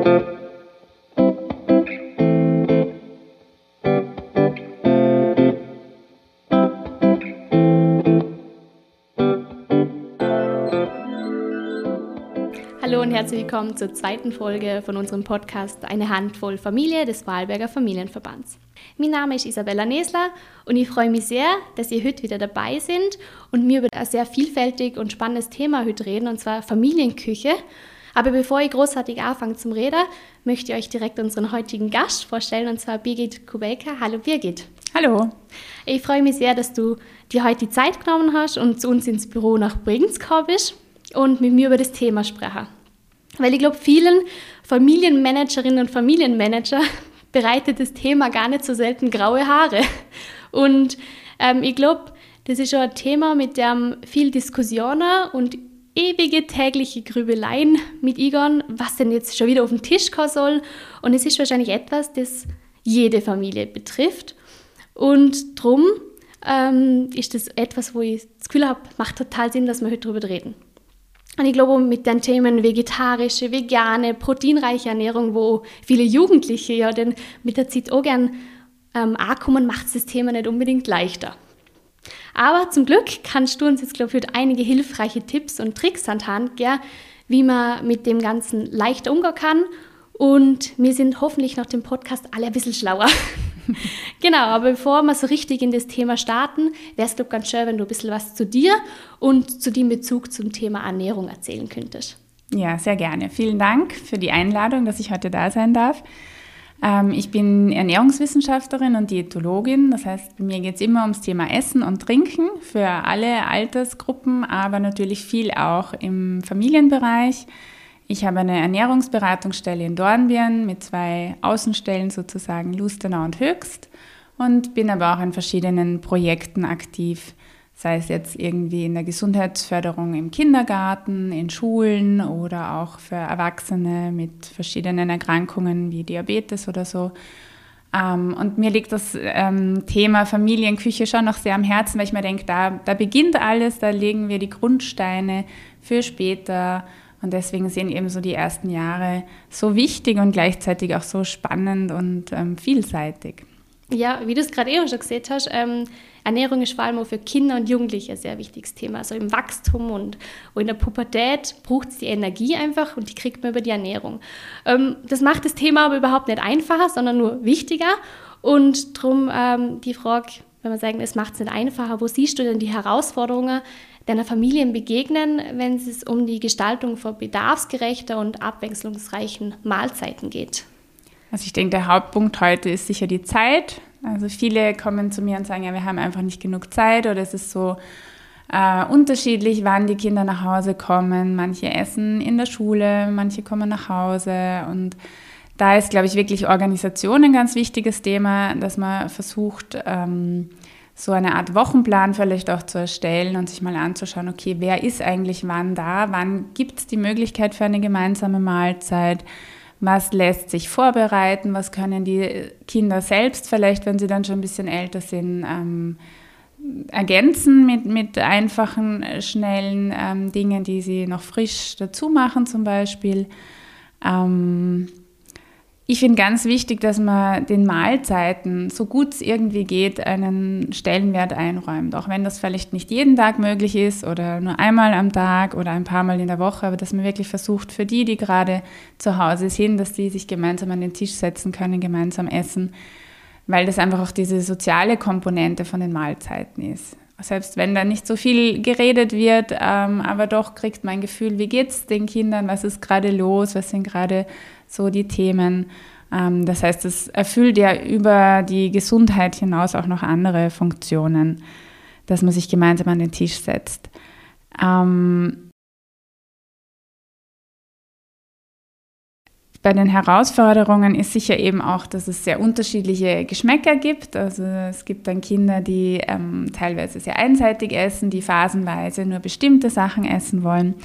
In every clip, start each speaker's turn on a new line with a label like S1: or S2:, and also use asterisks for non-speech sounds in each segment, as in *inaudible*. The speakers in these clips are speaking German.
S1: Hallo und herzlich willkommen zur zweiten Folge von unserem Podcast Eine Handvoll Familie des Wahlberger Familienverbands. Mein Name ist Isabella Nesler und ich freue mich sehr, dass ihr heute wieder dabei sind und wir über ein sehr vielfältig und spannendes Thema heute reden, und zwar Familienküche. Aber bevor ich großartig anfange zum Reden, möchte ich euch direkt unseren heutigen Gast vorstellen, und zwar Birgit Kubelka. Hallo Birgit.
S2: Hallo.
S1: Ich freue mich sehr, dass du dir heute die Zeit genommen hast und zu uns ins Büro nach Bregenz gekommen bist und mit mir über das Thema sprechen. Weil ich glaube, vielen Familienmanagerinnen und Familienmanager *laughs* bereitet das Thema gar nicht so selten graue Haare. Und ähm, ich glaube, das ist schon ein Thema, mit dem viel Diskussionen und ewige tägliche Grübeleien mit Igon, was denn jetzt schon wieder auf den Tisch kommen soll. Und es ist wahrscheinlich etwas, das jede Familie betrifft. Und darum ähm, ist das etwas, wo ich das Gefühl habe, macht total Sinn, dass wir heute darüber reden. Und ich glaube, mit den Themen vegetarische, vegane, proteinreiche Ernährung, wo viele Jugendliche ja denn mit der Zeit auch gern ähm, ankommen, macht das Thema nicht unbedingt leichter. Aber zum Glück kannst du uns jetzt, glaube ich, einige hilfreiche Tipps und Tricks an die Hand geben, wie man mit dem Ganzen leichter umgehen kann. Und wir sind hoffentlich nach dem Podcast alle ein bisschen schlauer. *laughs* genau, aber bevor wir so richtig in das Thema starten, wäre es, glaube ich, ganz schön, wenn du ein bisschen was zu dir und zu dem Bezug zum Thema Ernährung erzählen könntest.
S2: Ja, sehr gerne. Vielen Dank für die Einladung, dass ich heute da sein darf. Ähm, ich bin Ernährungswissenschaftlerin und Diätologin. Das heißt, bei mir geht es immer ums Thema Essen und Trinken für alle Altersgruppen, aber natürlich viel auch im Familienbereich. Ich habe eine Ernährungsberatungsstelle in Dornbirn mit zwei Außenstellen sozusagen, Lustenau und Höchst und bin aber auch in verschiedenen Projekten aktiv, sei es jetzt irgendwie in der Gesundheitsförderung im Kindergarten, in Schulen oder auch für Erwachsene mit verschiedenen Erkrankungen wie Diabetes oder so. Ähm, und mir liegt das ähm, Thema Familienküche schon noch sehr am Herzen, weil ich mir denke, da, da beginnt alles, da legen wir die Grundsteine für später und deswegen sind eben so die ersten Jahre so wichtig und gleichzeitig auch so spannend und ähm, vielseitig.
S1: Ja, wie du es gerade eben schon gesehen hast, ähm, Ernährung ist vor allem auch für Kinder und Jugendliche ein sehr wichtiges Thema. Also im Wachstum und in der Pubertät braucht es die Energie einfach und die kriegt man über die Ernährung. Ähm, das macht das Thema aber überhaupt nicht einfacher, sondern nur wichtiger. Und darum ähm, die Frage, wenn man sagen, es macht es nicht einfacher, wo siehst du denn die Herausforderungen, deiner Familien begegnen, wenn es um die Gestaltung von bedarfsgerechter und abwechslungsreichen Mahlzeiten geht?
S2: Also ich denke, der Hauptpunkt heute ist sicher die Zeit. Also viele kommen zu mir und sagen, ja, wir haben einfach nicht genug Zeit oder es ist so äh, unterschiedlich, wann die Kinder nach Hause kommen. Manche essen in der Schule, manche kommen nach Hause und da ist, glaube ich, wirklich Organisation ein ganz wichtiges Thema, dass man versucht, ähm, so eine Art Wochenplan vielleicht auch zu erstellen und sich mal anzuschauen, okay, wer ist eigentlich wann da, wann gibt es die Möglichkeit für eine gemeinsame Mahlzeit, was lässt sich vorbereiten, was können die Kinder selbst vielleicht, wenn sie dann schon ein bisschen älter sind, ähm, ergänzen mit, mit einfachen, schnellen ähm, Dingen, die sie noch frisch dazu machen zum Beispiel. Ähm, ich finde ganz wichtig, dass man den Mahlzeiten, so gut es irgendwie geht, einen Stellenwert einräumt. Auch wenn das vielleicht nicht jeden Tag möglich ist oder nur einmal am Tag oder ein paar Mal in der Woche, aber dass man wirklich versucht, für die, die gerade zu Hause sind, dass die sich gemeinsam an den Tisch setzen können, gemeinsam essen, weil das einfach auch diese soziale Komponente von den Mahlzeiten ist. Selbst wenn da nicht so viel geredet wird, ähm, aber doch kriegt man ein Gefühl, wie geht es den Kindern, was ist gerade los, was sind gerade so die Themen. Ähm, das heißt, es erfüllt ja über die Gesundheit hinaus auch noch andere Funktionen, dass man sich gemeinsam an den Tisch setzt. Ähm, bei den Herausforderungen ist sicher eben auch, dass es sehr unterschiedliche Geschmäcker gibt. Also es gibt dann Kinder, die ähm, teilweise sehr einseitig essen, die phasenweise nur bestimmte Sachen essen wollen.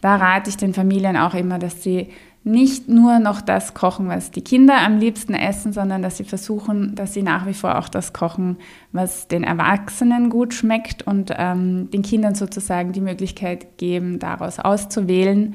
S2: Da rate ich den Familien auch immer, dass sie nicht nur noch das kochen, was die Kinder am liebsten essen, sondern dass sie versuchen, dass sie nach wie vor auch das kochen, was den Erwachsenen gut schmeckt und ähm, den Kindern sozusagen die Möglichkeit geben, daraus auszuwählen.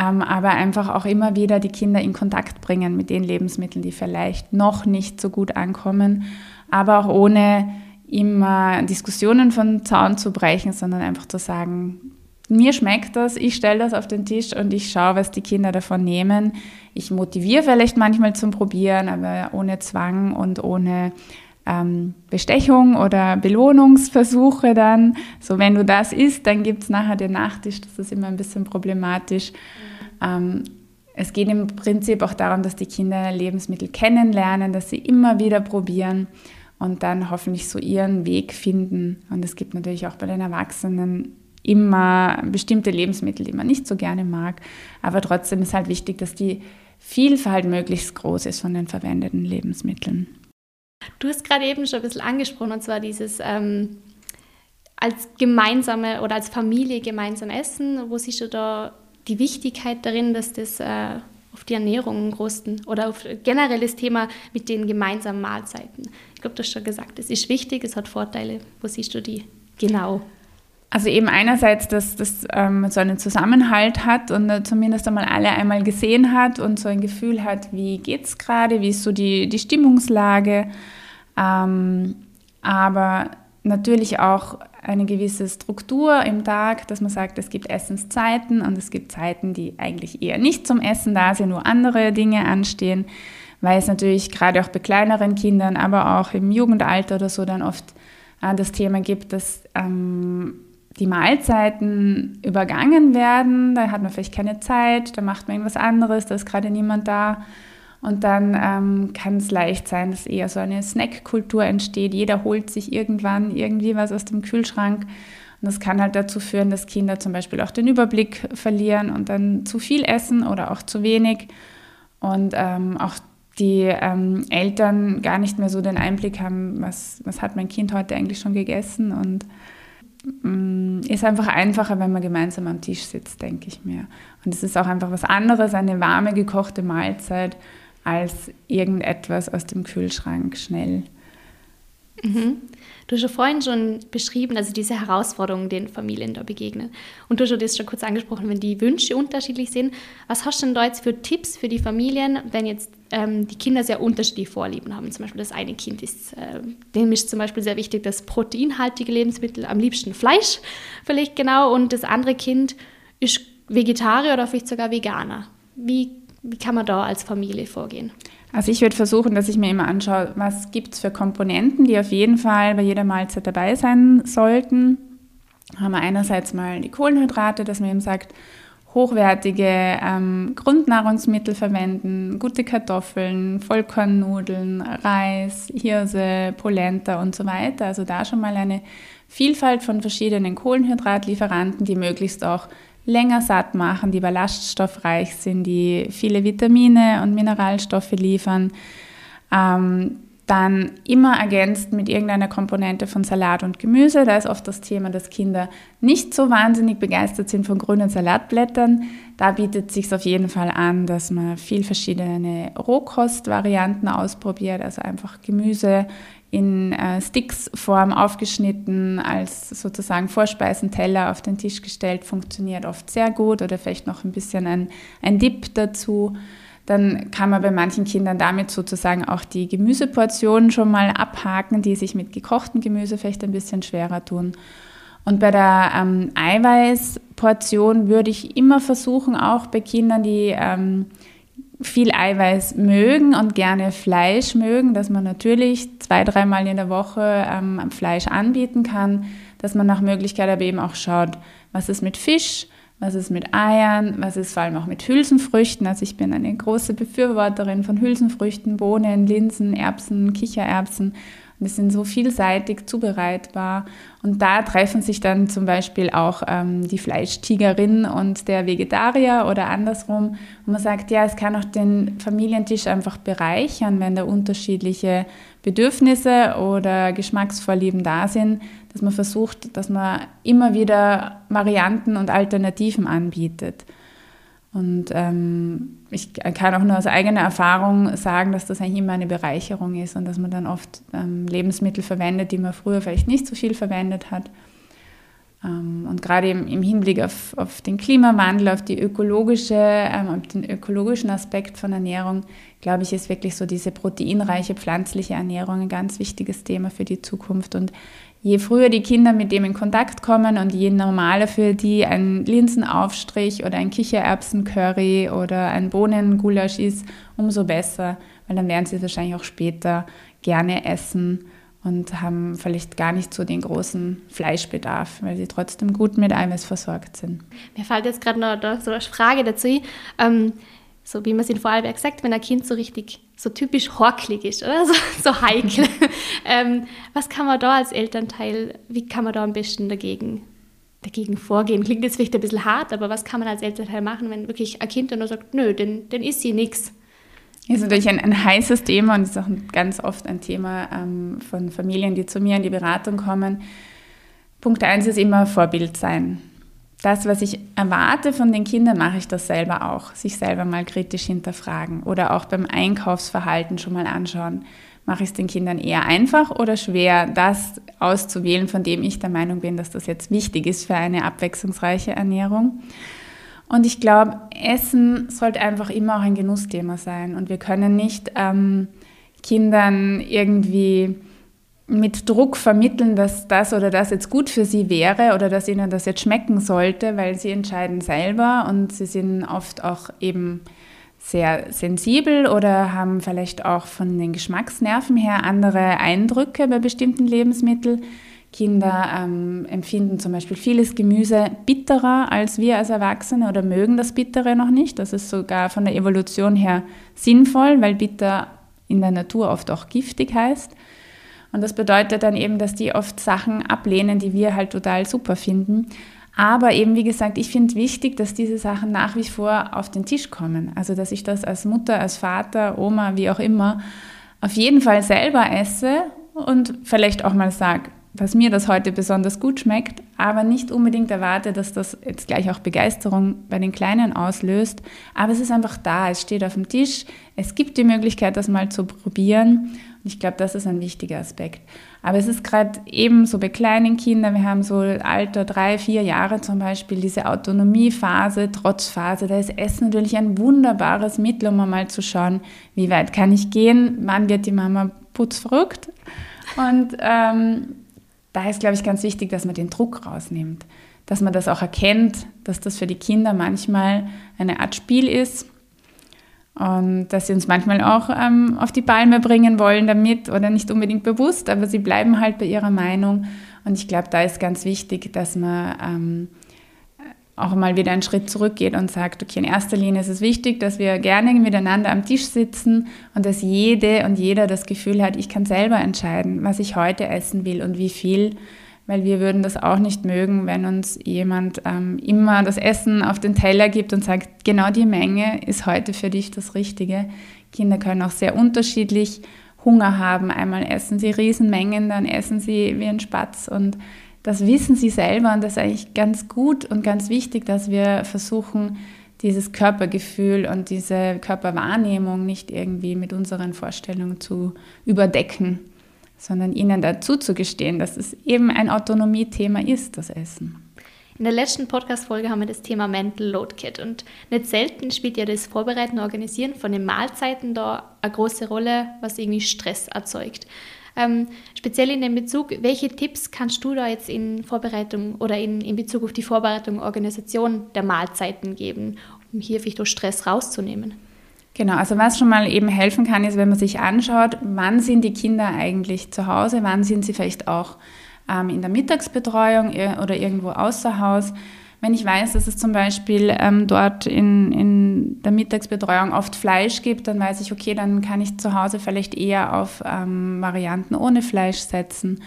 S2: Ähm, aber einfach auch immer wieder die Kinder in Kontakt bringen mit den Lebensmitteln, die vielleicht noch nicht so gut ankommen, aber auch ohne immer Diskussionen von Zaun zu brechen, sondern einfach zu sagen, mir schmeckt das, ich stelle das auf den Tisch und ich schaue, was die Kinder davon nehmen. Ich motiviere vielleicht manchmal zum Probieren, aber ohne Zwang und ohne ähm, Bestechung oder Belohnungsversuche dann. So, wenn du das isst, dann gibt es nachher den Nachtisch. Das ist immer ein bisschen problematisch. Ähm, es geht im Prinzip auch darum, dass die Kinder Lebensmittel kennenlernen, dass sie immer wieder probieren und dann hoffentlich so ihren Weg finden. Und es gibt natürlich auch bei den Erwachsenen immer bestimmte Lebensmittel, die man nicht so gerne mag. Aber trotzdem ist halt wichtig, dass die Vielfalt möglichst groß ist von den verwendeten Lebensmitteln.
S1: Du hast gerade eben schon ein bisschen angesprochen, und zwar dieses ähm, als gemeinsame oder als Familie gemeinsam essen. Wo siehst du da die Wichtigkeit darin, dass das äh, auf die Ernährung einen großen oder auf generell das Thema mit den gemeinsamen Mahlzeiten? Ich glaube, du hast schon gesagt, es ist wichtig, es hat Vorteile. Wo siehst du die genau?
S2: Also eben einerseits, dass das ähm, so einen Zusammenhalt hat und äh, zumindest einmal alle einmal gesehen hat und so ein Gefühl hat, wie geht es gerade, wie ist so die, die Stimmungslage. Ähm, aber natürlich auch eine gewisse Struktur im Tag, dass man sagt, es gibt Essenszeiten und es gibt Zeiten, die eigentlich eher nicht zum Essen da sind, nur andere Dinge anstehen, weil es natürlich gerade auch bei kleineren Kindern, aber auch im Jugendalter oder so dann oft äh, das Thema gibt, dass ähm, die Mahlzeiten übergangen werden, da hat man vielleicht keine Zeit, da macht man irgendwas anderes, da ist gerade niemand da. Und dann ähm, kann es leicht sein, dass eher so eine Snackkultur entsteht. Jeder holt sich irgendwann irgendwie was aus dem Kühlschrank. Und das kann halt dazu führen, dass Kinder zum Beispiel auch den Überblick verlieren und dann zu viel essen oder auch zu wenig. Und ähm, auch die ähm, Eltern gar nicht mehr so den Einblick haben, was, was hat mein Kind heute eigentlich schon gegessen. Und Mm, ist einfach einfacher, wenn man gemeinsam am Tisch sitzt, denke ich mir. Und es ist auch einfach was anderes, eine warme, gekochte Mahlzeit, als irgendetwas aus dem Kühlschrank schnell.
S1: Mhm. Du hast ja vorhin schon beschrieben, also diese Herausforderungen, denen Familien da begegnen. Und du hast das schon kurz angesprochen, wenn die Wünsche unterschiedlich sind. Was hast du denn da jetzt für Tipps für die Familien, wenn jetzt ähm, die Kinder sehr unterschiedliche Vorlieben haben? Zum Beispiel das eine Kind ist, äh, dem ist zum Beispiel sehr wichtig, dass proteinhaltige Lebensmittel, am liebsten Fleisch vielleicht genau, und das andere Kind ist Vegetarier oder vielleicht sogar Veganer. Wie, wie kann man da als Familie vorgehen?
S2: Also ich würde versuchen, dass ich mir immer anschaue, was gibt es für Komponenten, die auf jeden Fall bei jeder Mahlzeit dabei sein sollten. Haben wir einerseits mal die Kohlenhydrate, dass man eben sagt, hochwertige ähm, Grundnahrungsmittel verwenden, gute Kartoffeln, Vollkornnudeln, Reis, Hirse, Polenta und so weiter. Also da schon mal eine Vielfalt von verschiedenen Kohlenhydratlieferanten, die möglichst auch länger satt machen, die ballaststoffreich sind, die viele Vitamine und Mineralstoffe liefern. Ähm, dann immer ergänzt mit irgendeiner Komponente von Salat und Gemüse. Da ist oft das Thema, dass Kinder nicht so wahnsinnig begeistert sind von grünen Salatblättern. Da bietet es sich auf jeden Fall an, dass man viel verschiedene Rohkostvarianten ausprobiert, also einfach Gemüse in äh, Sticksform aufgeschnitten, als sozusagen Vorspeisenteller auf den Tisch gestellt, funktioniert oft sehr gut oder vielleicht noch ein bisschen ein, ein Dip dazu. Dann kann man bei manchen Kindern damit sozusagen auch die Gemüseportionen schon mal abhaken, die sich mit gekochtem Gemüse vielleicht ein bisschen schwerer tun. Und bei der ähm, Eiweißportion würde ich immer versuchen, auch bei Kindern, die ähm, viel Eiweiß mögen und gerne Fleisch mögen, dass man natürlich zwei, dreimal in der Woche ähm, Fleisch anbieten kann, dass man nach Möglichkeit aber eben auch schaut, was ist mit Fisch, was ist mit Eiern, was ist vor allem auch mit Hülsenfrüchten. Also ich bin eine große Befürworterin von Hülsenfrüchten, Bohnen, Linsen, Erbsen, Kichererbsen und es sind so vielseitig zubereitbar. Und da treffen sich dann zum Beispiel auch ähm, die Fleischtigerin und der Vegetarier oder andersrum. Und man sagt, ja, es kann auch den Familientisch einfach bereichern, wenn da unterschiedliche Bedürfnisse oder Geschmacksvorlieben da sind, dass man versucht, dass man immer wieder Varianten und Alternativen anbietet. Und ähm, ich kann auch nur aus eigener Erfahrung sagen, dass das eigentlich immer eine Bereicherung ist und dass man dann oft ähm, Lebensmittel verwendet, die man früher vielleicht nicht so viel verwendet hat. Ähm, und gerade im, Hinblick auf, auf, den Klimawandel, auf, die ökologische, ähm, auf den ökologischen Aspekt von Ernährung, glaube ich, ist wirklich so diese proteinreiche pflanzliche Ernährung ein ganz wichtiges Thema für die Zukunft. Und je früher die Kinder mit dem in Kontakt kommen und je normaler für die ein Linsenaufstrich oder ein Kichererbsencurry oder ein Bohnengulasch ist, umso besser, weil dann werden sie es wahrscheinlich auch später gerne essen und haben vielleicht gar nicht so den großen Fleischbedarf, weil sie trotzdem gut mit Eiweiß versorgt sind.
S1: Mir fällt jetzt gerade noch so eine Frage dazu. Ähm, so wie man es in Vorarlberg sagt, wenn ein Kind so richtig, so typisch horklig ist, oder? *laughs* So, so heikel. *laughs* ähm, was kann man da als Elternteil, wie kann man da am besten dagegen, dagegen vorgehen? Klingt jetzt vielleicht ein bisschen hart, aber was kann man als Elternteil machen, wenn wirklich ein Kind dann nur sagt, nö, dann, dann ist sie nichts?
S2: Ist natürlich ein, ein heißes Thema und ist auch ganz oft ein Thema ähm, von Familien, die zu mir in die Beratung kommen. Punkt eins ist immer Vorbild sein. Das, was ich erwarte von den Kindern, mache ich das selber auch. Sich selber mal kritisch hinterfragen oder auch beim Einkaufsverhalten schon mal anschauen. Mache ich es den Kindern eher einfach oder schwer, das auszuwählen, von dem ich der Meinung bin, dass das jetzt wichtig ist für eine abwechslungsreiche Ernährung? Und ich glaube, Essen sollte einfach immer auch ein Genussthema sein. Und wir können nicht ähm, Kindern irgendwie mit Druck vermitteln, dass das oder das jetzt gut für sie wäre oder dass ihnen das jetzt schmecken sollte, weil sie entscheiden selber und sie sind oft auch eben sehr sensibel oder haben vielleicht auch von den Geschmacksnerven her andere Eindrücke bei bestimmten Lebensmitteln. Kinder ähm, empfinden zum Beispiel vieles Gemüse bitterer als wir als Erwachsene oder mögen das Bittere noch nicht. Das ist sogar von der Evolution her sinnvoll, weil bitter in der Natur oft auch giftig heißt. Und das bedeutet dann eben, dass die oft Sachen ablehnen, die wir halt total super finden. Aber eben, wie gesagt, ich finde wichtig, dass diese Sachen nach wie vor auf den Tisch kommen. Also, dass ich das als Mutter, als Vater, Oma, wie auch immer, auf jeden Fall selber esse und vielleicht auch mal sage, dass mir das heute besonders gut schmeckt, aber nicht unbedingt erwarte, dass das jetzt gleich auch Begeisterung bei den Kleinen auslöst. Aber es ist einfach da, es steht auf dem Tisch, es gibt die Möglichkeit, das mal zu probieren. Und ich glaube, das ist ein wichtiger Aspekt. Aber es ist gerade eben so bei kleinen Kindern, wir haben so Alter drei, vier Jahre zum Beispiel, diese Autonomiephase, Trotzphase, da ist Essen natürlich ein wunderbares Mittel, um mal zu schauen, wie weit kann ich gehen, wann wird die Mama putzverrückt. Und ähm, da ist, glaube ich, ganz wichtig, dass man den Druck rausnimmt, dass man das auch erkennt, dass das für die Kinder manchmal eine Art Spiel ist und dass sie uns manchmal auch ähm, auf die Palme bringen wollen damit oder nicht unbedingt bewusst, aber sie bleiben halt bei ihrer Meinung. Und ich glaube, da ist ganz wichtig, dass man ähm, auch mal wieder einen Schritt zurückgeht und sagt, okay, in erster Linie ist es wichtig, dass wir gerne miteinander am Tisch sitzen und dass jede und jeder das Gefühl hat, ich kann selber entscheiden, was ich heute essen will und wie viel, weil wir würden das auch nicht mögen, wenn uns jemand ähm, immer das Essen auf den Teller gibt und sagt, genau die Menge ist heute für dich das Richtige. Kinder können auch sehr unterschiedlich Hunger haben. Einmal essen sie Riesenmengen, dann essen sie wie ein Spatz und das wissen sie selber und das ist eigentlich ganz gut und ganz wichtig, dass wir versuchen, dieses Körpergefühl und diese Körperwahrnehmung nicht irgendwie mit unseren Vorstellungen zu überdecken, sondern ihnen dazu zu gestehen, dass es eben ein Autonomiethema ist, das Essen.
S1: In der letzten Podcast-Folge haben wir das Thema Mental Load Kit und nicht selten spielt ja das Vorbereiten und Organisieren von den Mahlzeiten da eine große Rolle, was irgendwie Stress erzeugt. Ähm, speziell in dem Bezug, welche Tipps kannst du da jetzt in Vorbereitung oder in, in Bezug auf die Vorbereitung und Organisation der Mahlzeiten geben, um hier vielleicht auch Stress rauszunehmen?
S2: Genau, also was schon mal eben helfen kann, ist, wenn man sich anschaut, wann sind die Kinder eigentlich zu Hause, wann sind sie vielleicht auch ähm, in der Mittagsbetreuung äh, oder irgendwo außer Haus wenn ich weiß, dass es zum Beispiel ähm, dort in, in der Mittagsbetreuung oft Fleisch gibt, dann weiß ich, okay, dann kann ich zu Hause vielleicht eher auf ähm, Varianten ohne Fleisch setzen.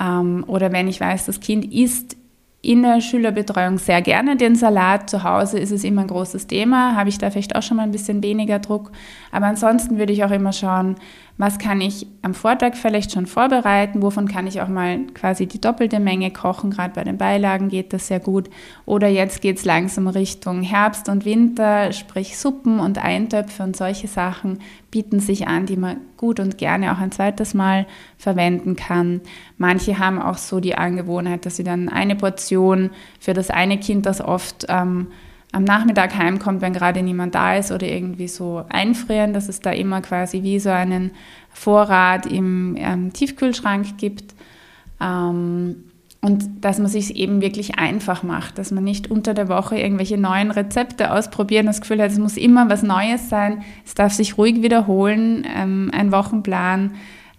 S2: Ähm, oder wenn ich weiß, das Kind isst in der Schülerbetreuung sehr gerne den Salat. Zu Hause ist es immer ein großes Thema, habe ich da vielleicht auch schon mal ein bisschen weniger Druck. Aber ansonsten würde ich auch immer schauen, was kann ich am Vortag vielleicht schon vorbereiten, wovon kann ich auch mal quasi die doppelte Menge kochen, gerade bei den Beilagen geht das sehr gut. Oder jetzt geht es langsam Richtung Herbst und Winter, sprich Suppen und Eintöpfe und solche Sachen bieten sich an, die man gut und gerne auch ein zweites Mal verwenden kann. Manche haben auch so die Angewohnheit, dass sie dann eine Portion für das eine Kind, das oft ähm, am Nachmittag heimkommt, wenn gerade niemand da ist oder irgendwie so einfrieren, dass es da immer quasi wie so einen Vorrat im ähm, Tiefkühlschrank gibt. Ähm, und dass man sich eben wirklich einfach macht, dass man nicht unter der Woche irgendwelche neuen Rezepte ausprobiert und das Gefühl hat, es muss immer was Neues sein, es darf sich ruhig wiederholen, ähm, ein Wochenplan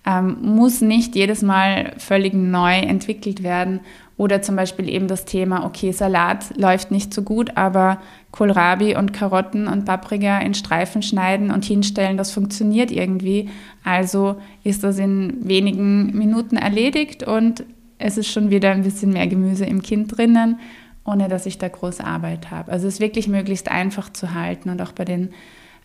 S2: ähm, muss nicht jedes Mal völlig neu entwickelt werden. Oder zum Beispiel eben das Thema, okay, Salat läuft nicht so gut, aber Kohlrabi und Karotten und Paprika in Streifen schneiden und hinstellen, das funktioniert irgendwie. Also ist das in wenigen Minuten erledigt und es ist schon wieder ein bisschen mehr Gemüse im Kind drinnen, ohne dass ich da große Arbeit habe. Also es ist wirklich möglichst einfach zu halten und auch bei den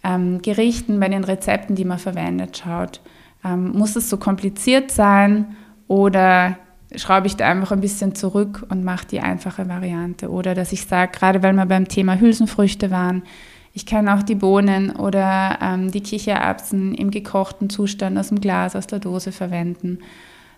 S2: ähm, Gerichten, bei den Rezepten, die man verwendet, schaut, ähm, muss es so kompliziert sein oder schraube ich da einfach ein bisschen zurück und mache die einfache Variante. Oder dass ich sage, gerade weil wir beim Thema Hülsenfrüchte waren, ich kann auch die Bohnen oder ähm, die Kichererbsen im gekochten Zustand aus dem Glas, aus der Dose verwenden.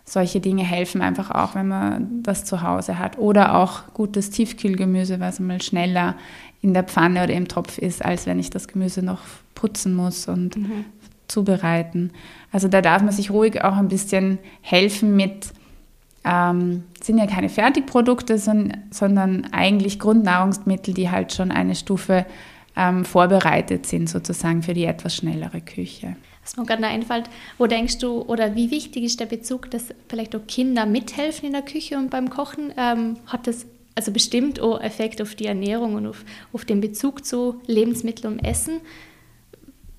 S2: Solche Dinge helfen einfach auch, wenn man das zu Hause hat. Oder auch gutes Tiefkühlgemüse, was mal schneller in der Pfanne oder im Topf ist, als wenn ich das Gemüse noch putzen muss und mhm. zubereiten. Also da darf man sich ruhig auch ein bisschen helfen mit, ähm, sind ja keine Fertigprodukte, sondern, eigentlich Grundnahrungsmittel, die halt schon eine Stufe ähm, vorbereitet sind, sozusagen für die etwas schnellere Küche.
S1: Was mir gerade einfällt, wo denkst du, oder wie wichtig ist der Bezug, dass vielleicht auch Kinder mithelfen in der Küche und beim Kochen? Ähm, hat das also bestimmt auch Effekt auf die Ernährung und auf, auf den Bezug zu Lebensmitteln und Essen?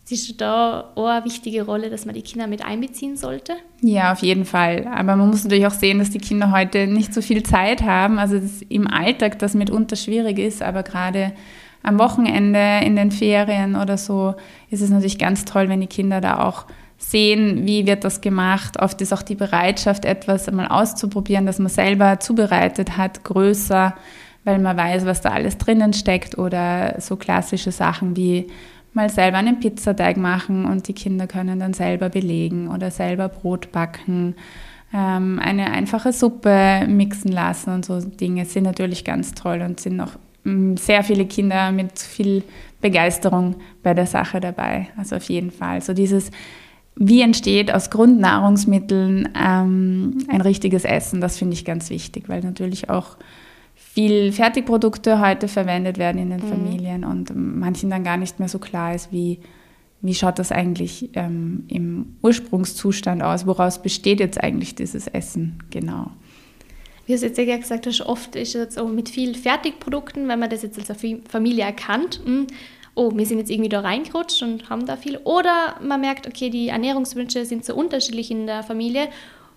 S1: Siehst du da auch eine wichtige Rolle, dass man die Kinder mit einbeziehen sollte?
S2: Ja, auf jeden Fall. Aber man muss natürlich auch sehen, dass die Kinder heute nicht so viel Zeit haben. Also im Alltag das mitunter schwierig ist, aber gerade am Wochenende, in den Ferien oder so, ist es natürlich ganz toll, wenn die Kinder da auch sehen, wie wird das gemacht. Oft ist auch die Bereitschaft, etwas einmal auszuprobieren, das man selber zubereitet hat, größer, weil man weiß, was da alles drinnen steckt oder so klassische Sachen wie mal selber einen Pizzateig machen und die Kinder können dann selber belegen oder selber Brot backen, ähm, eine einfache Suppe mixen lassen und so Dinge sind natürlich ganz toll und sind noch mm, sehr viele Kinder mit viel Begeisterung bei der Sache dabei. Also auf jeden Fall. So dieses, wie entsteht aus Grundnahrungsmitteln ähm, ein richtiges Essen, das finde ich ganz wichtig, weil natürlich auch viel Fertigprodukte heute verwendet werden in den mhm. Familien und manchen dann gar nicht mehr so klar ist, wie, wie schaut das eigentlich ähm, im Ursprungszustand aus, woraus besteht jetzt eigentlich dieses Essen genau.
S1: Wie du jetzt ja gesagt hast, oft ist es auch mit vielen Fertigprodukten, wenn man das jetzt als Familie erkannt, mh, hm, oh, wir sind jetzt irgendwie da reingerutscht und haben da viel. Oder man merkt, okay, die Ernährungswünsche sind so unterschiedlich in der Familie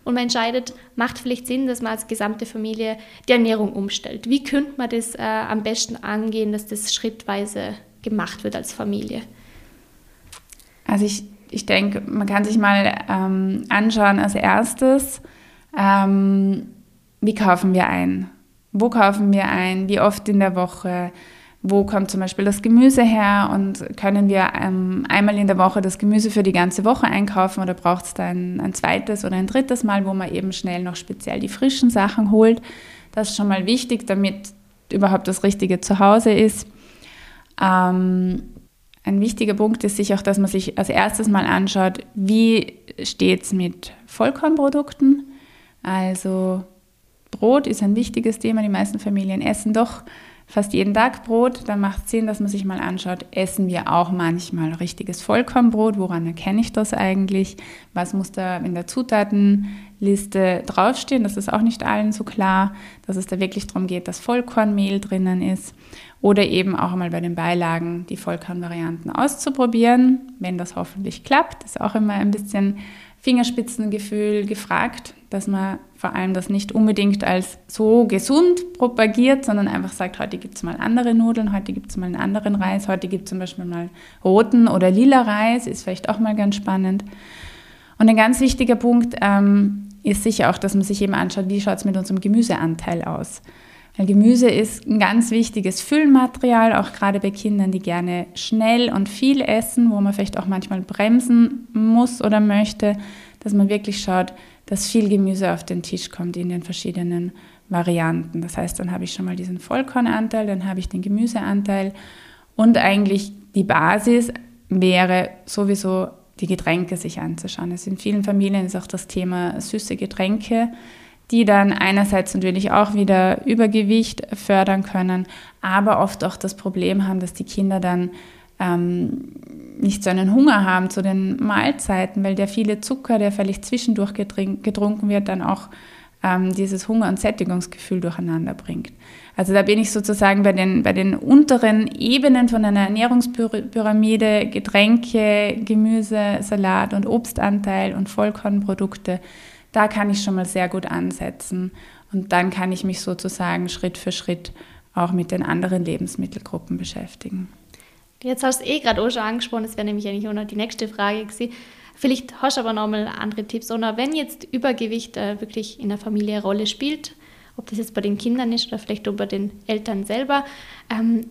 S1: und man entscheidet, macht vielleicht Sinn, dass man als gesamte Familie die Ernährung umstellt. Wie könnte man das äh, am besten angehen, dass das schrittweise gemacht wird als Familie?
S2: Also ich, ich denke, man kann sich mal ähm, anschauen als erstes, ähm, wie kaufen wir ein? Wo kaufen wir ein? Wie oft in der Woche? Wo kommt zum Beispiel das Gemüse her und können wir ähm, einmal in der Woche das Gemüse für die ganze Woche einkaufen oder braucht es dann ein zweites oder ein drittes Mal, wo man eben schnell noch speziell die frischen Sachen holt. Das ist schon mal wichtig, damit überhaupt das Richtige zu Hause ist. Ähm, ein wichtiger Punkt ist sich auch, dass man sich als erstes mal anschaut, wie steht es mit Vollkornprodukten. Also Brot ist ein wichtiges Thema. Die meisten Familien essen doch fast jeden Tag Brot, dann macht es Sinn, dass man sich mal anschaut, essen wir auch manchmal richtiges Vollkornbrot? Woran erkenne ich das eigentlich? Was muss da in der Zutatenliste draufstehen? Das ist auch nicht allen so klar, dass es da wirklich darum geht, dass Vollkornmehl drinnen ist. Oder eben auch mal bei den Beilagen die Vollkornvarianten auszuprobieren, wenn das hoffentlich klappt. Ist auch immer ein bisschen Fingerspitzengefühl gefragt, dass man vor allem das nicht unbedingt als so gesund propagiert, sondern einfach sagt, heute gibt es mal andere Nudeln, heute gibt es mal einen anderen Reis, heute gibt es zum Beispiel mal roten oder lila Reis, ist vielleicht auch mal ganz spannend. Und ein ganz wichtiger Punkt ähm, ist sicher auch, dass man sich eben anschaut, wie schaut es mit unserem Gemüseanteil aus. Weil Gemüse ist ein ganz wichtiges Füllmaterial, auch gerade bei Kindern, die gerne schnell und viel essen, wo man vielleicht auch manchmal bremsen muss oder möchte, dass man wirklich schaut, dass viel Gemüse auf den Tisch kommt in den verschiedenen Varianten. Das heißt, dann habe ich schon mal diesen Vollkornanteil, dann habe ich den Gemüseanteil und eigentlich die Basis wäre sowieso die Getränke sich anzuschauen. Es in vielen Familien ist auch das Thema süße Getränke die dann einerseits natürlich auch wieder Übergewicht fördern können, aber oft auch das Problem haben, dass die Kinder dann ähm, nicht so einen Hunger haben zu den Mahlzeiten, weil der viele Zucker, der vielleicht zwischendurch getrunken wird, dann auch ähm, dieses Hunger- und Sättigungsgefühl durcheinander bringt. Also da bin ich sozusagen bei den, bei den unteren Ebenen von einer Ernährungspyramide, Getränke, Gemüse, Salat und Obstanteil und Vollkornprodukte da kann ich schon mal sehr gut ansetzen. Und dann kann ich mich sozusagen Schritt für Schritt auch mit den anderen Lebensmittelgruppen beschäftigen.
S1: Jetzt hast du eh gerade auch schon angesprochen, das wäre nämlich eigentlich auch noch die nächste Frage gewesen. Vielleicht hast du aber noch mal andere Tipps. Oder wenn jetzt Übergewicht äh, wirklich in der Familie eine Rolle spielt, ob das jetzt bei den Kindern ist oder vielleicht auch bei den Eltern selber, ähm,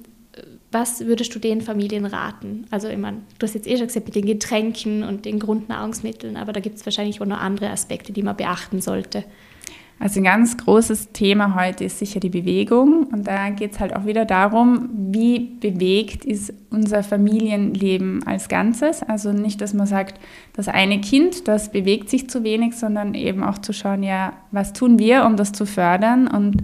S1: was würdest du den Familien raten? Also, ich meine, du hast jetzt eh schon gesagt mit den Getränken und den Grundnahrungsmitteln, aber da gibt es wahrscheinlich auch noch andere Aspekte, die man beachten sollte.
S2: Also ein ganz großes Thema heute ist sicher die Bewegung. Und da geht es halt auch wieder darum, wie bewegt ist unser Familienleben als Ganzes. Also nicht, dass man sagt, das eine Kind, das bewegt sich zu wenig, sondern eben auch zu schauen, ja, was tun wir, um das zu fördern und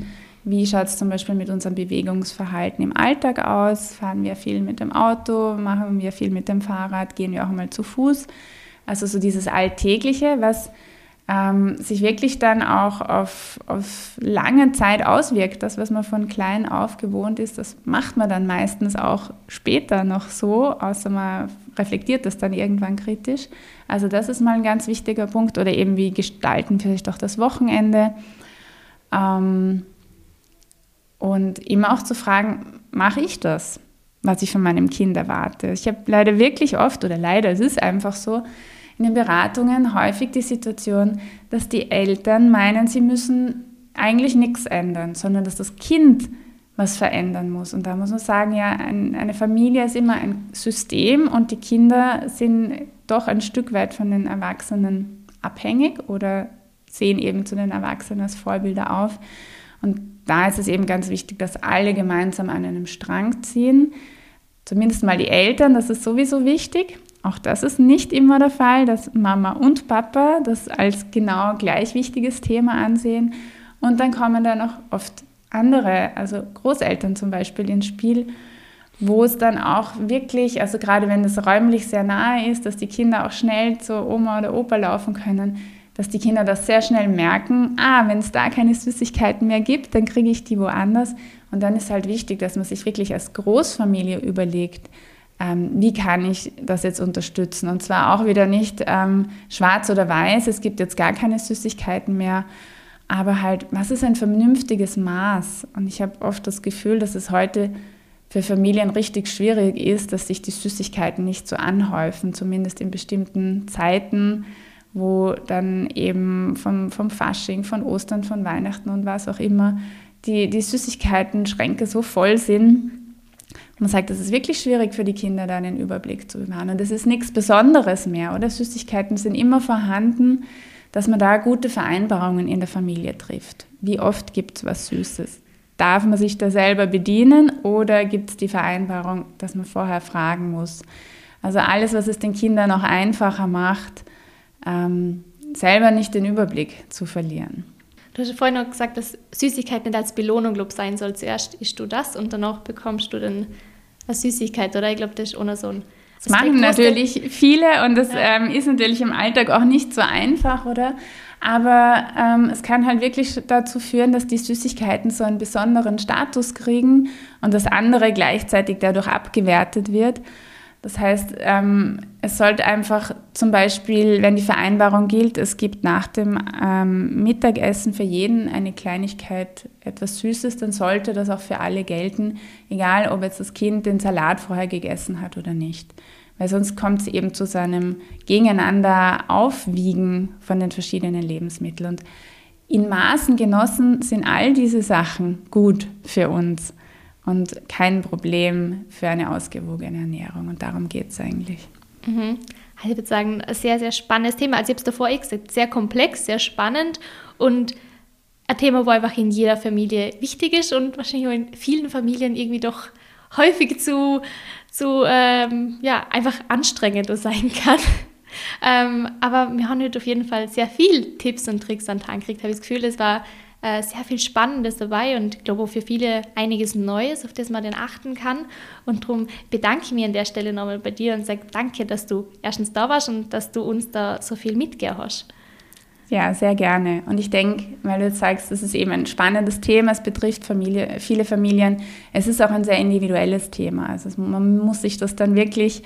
S2: wie schaut es zum Beispiel mit unserem Bewegungsverhalten im Alltag aus? Fahren wir viel mit dem Auto? Machen wir viel mit dem Fahrrad? Gehen wir auch mal zu Fuß? Also so dieses Alltägliche, was ähm, sich wirklich dann auch auf, auf lange Zeit auswirkt. Das, was man von klein auf gewohnt ist, das macht man dann meistens auch später noch so, außer man reflektiert das dann irgendwann kritisch. Also das ist mal ein ganz wichtiger Punkt. Oder eben wie gestalten vielleicht auch das Wochenende. Ähm, und immer auch zu fragen, mache ich das, was ich von meinem Kind erwarte? Ich habe leider wirklich oft, oder leider, es ist einfach so, in den Beratungen häufig die Situation, dass die Eltern meinen, sie müssen eigentlich nichts ändern, sondern dass das Kind was verändern muss. Und da muss man sagen, ja, ein, eine Familie ist immer ein System und die Kinder sind doch ein Stück weit von den Erwachsenen abhängig oder sehen eben zu den Erwachsenen als Vorbilder auf. Und da ist es eben ganz wichtig, dass alle gemeinsam an einem Strang ziehen. Zumindest mal die Eltern, das ist sowieso wichtig. Auch das ist nicht immer der Fall, dass Mama und Papa das als genau gleich wichtiges Thema ansehen. Und dann kommen da noch oft andere, also Großeltern zum Beispiel ins Spiel, wo es dann auch wirklich, also gerade wenn es räumlich sehr nahe ist, dass die Kinder auch schnell zur Oma oder Opa laufen können, dass die Kinder das sehr schnell merken, ah, wenn es da keine Süßigkeiten mehr gibt, dann kriege ich die woanders. Und dann ist halt wichtig, dass man sich wirklich als Großfamilie überlegt, ähm, wie kann ich das jetzt unterstützen. Und zwar auch wieder nicht ähm, schwarz oder weiß, es gibt jetzt gar keine Süßigkeiten mehr, aber halt, was ist ein vernünftiges Maß? Und ich habe oft das Gefühl, dass es heute für Familien richtig schwierig ist, dass sich die Süßigkeiten nicht so anhäufen, zumindest in bestimmten Zeiten wo dann eben vom, vom Fasching, von Ostern, von Weihnachten und was auch immer die, die Süßigkeiten-Schränke so voll sind. Man sagt, es ist wirklich schwierig für die Kinder, da einen Überblick zu bewahren. Und das ist nichts Besonderes mehr, oder? Süßigkeiten sind immer vorhanden, dass man da gute Vereinbarungen in der Familie trifft. Wie oft gibt es was Süßes? Darf man sich da selber bedienen oder gibt es die Vereinbarung, dass man vorher fragen muss? Also alles, was es den Kindern auch einfacher macht, ähm, selber nicht den Überblick zu verlieren.
S1: Du hast vorhin noch gesagt, dass Süßigkeit nicht als Belohnung glaub, sein soll. Zuerst isst du das und danach bekommst du dann eine Süßigkeit, oder? Ich glaube, das ist ohne so ein.
S2: Das machen natürlich viele und das ja. ähm, ist natürlich im Alltag auch nicht so einfach, oder? Aber ähm, es kann halt wirklich dazu führen, dass die Süßigkeiten so einen besonderen Status kriegen und das andere gleichzeitig dadurch abgewertet wird. Das heißt, ähm, es sollte einfach zum Beispiel, wenn die Vereinbarung gilt, es gibt nach dem ähm, Mittagessen für jeden eine Kleinigkeit, etwas Süßes, dann sollte das auch für alle gelten, egal ob jetzt das Kind den Salat vorher gegessen hat oder nicht. weil sonst kommt es eben zu so einem Gegeneinander Aufwiegen von den verschiedenen Lebensmitteln. Und in Maßen genossen sind all diese Sachen gut für uns und kein Problem für eine ausgewogene Ernährung. Und darum geht es eigentlich.
S1: Mhm. Also ich würde sagen, ein sehr, sehr spannendes Thema. Also ich habe es davor eh gesagt, sehr komplex, sehr spannend und ein Thema, wo einfach in jeder Familie wichtig ist und wahrscheinlich auch in vielen Familien irgendwie doch häufig zu, zu ähm, ja, einfach anstrengend sein kann. *laughs* ähm, aber wir haben heute auf jeden Fall sehr viel Tipps und Tricks an Tag gekriegt. Habe ich das Gefühl, es war äh, sehr viel Spannendes dabei und ich glaube für viele einiges Neues, auf das man dann achten kann. Und darum bedanke ich mich an der Stelle nochmal bei dir und sage danke, dass du erstens da warst und dass du uns da so viel mitgehört hast.
S2: Ja, sehr gerne. Und ich denke, weil du jetzt sagst, das ist eben ein spannendes Thema, es betrifft Familie, viele Familien. Es ist auch ein sehr individuelles Thema. Also man muss sich das dann wirklich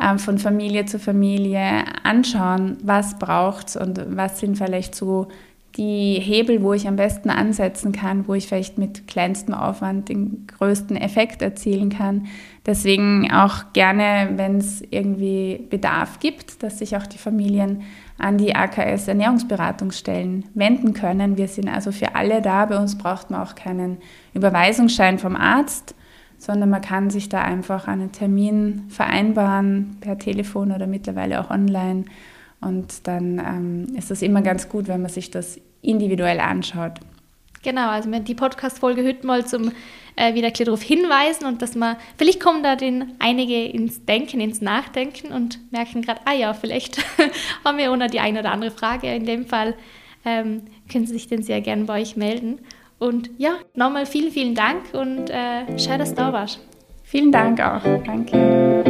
S2: ähm, von Familie zu Familie anschauen, was braucht es und was sind vielleicht so die Hebel, wo ich am besten ansetzen kann, wo ich vielleicht mit kleinstem Aufwand den größten Effekt erzielen kann. Deswegen auch gerne, wenn es irgendwie Bedarf gibt, dass sich auch die Familien an die AKS Ernährungsberatungsstellen wenden können. Wir sind also für alle da. Bei uns braucht man auch keinen Überweisungsschein vom Arzt, sondern man kann sich da einfach einen Termin vereinbaren per Telefon oder mittlerweile auch online. Und dann ähm, ist es immer ganz gut, wenn man sich das individuell anschaut.
S1: Genau, also die Podcast-Folge heute mal zum äh, wieder darauf hinweisen und dass man, vielleicht kommen da den einige ins Denken, ins Nachdenken und merken gerade, ah ja, vielleicht *laughs* haben wir ohne die eine oder andere Frage. In dem Fall ähm, können Sie sich dann sehr gerne bei euch melden. Und ja, nochmal vielen, vielen Dank und äh, schön, dass du da warst.
S2: Vielen Dank auch. Danke.